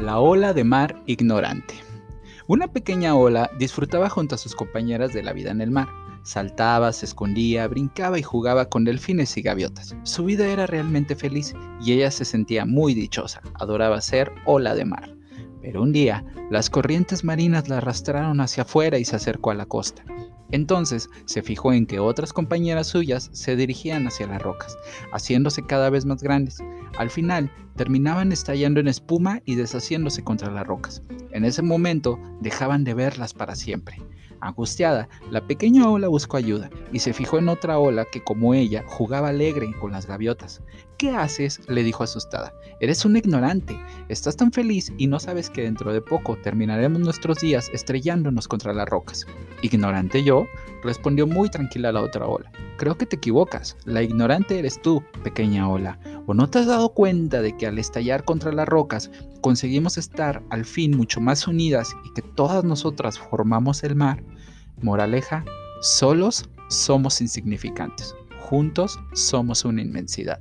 La ola de mar ignorante. Una pequeña ola disfrutaba junto a sus compañeras de la vida en el mar. Saltaba, se escondía, brincaba y jugaba con delfines y gaviotas. Su vida era realmente feliz y ella se sentía muy dichosa. Adoraba ser ola de mar. Pero un día, las corrientes marinas la arrastraron hacia afuera y se acercó a la costa. Entonces se fijó en que otras compañeras suyas se dirigían hacia las rocas, haciéndose cada vez más grandes. Al final, terminaban estallando en espuma y deshaciéndose contra las rocas. En ese momento, dejaban de verlas para siempre. Angustiada, la pequeña ola buscó ayuda y se fijó en otra ola que, como ella, jugaba alegre con las gaviotas. ¿Qué haces? le dijo asustada. Eres un ignorante. Estás tan feliz y no sabes que dentro de poco terminaremos nuestros días estrellándonos contra las rocas. ¿Ignorante yo? respondió muy tranquila la otra ola. Creo que te equivocas. La ignorante eres tú, pequeña ola. ¿O no te has dado cuenta de que al estallar contra las rocas conseguimos estar al fin mucho más unidas y que todas nosotras formamos el mar? Moraleja, solos somos insignificantes, juntos somos una inmensidad.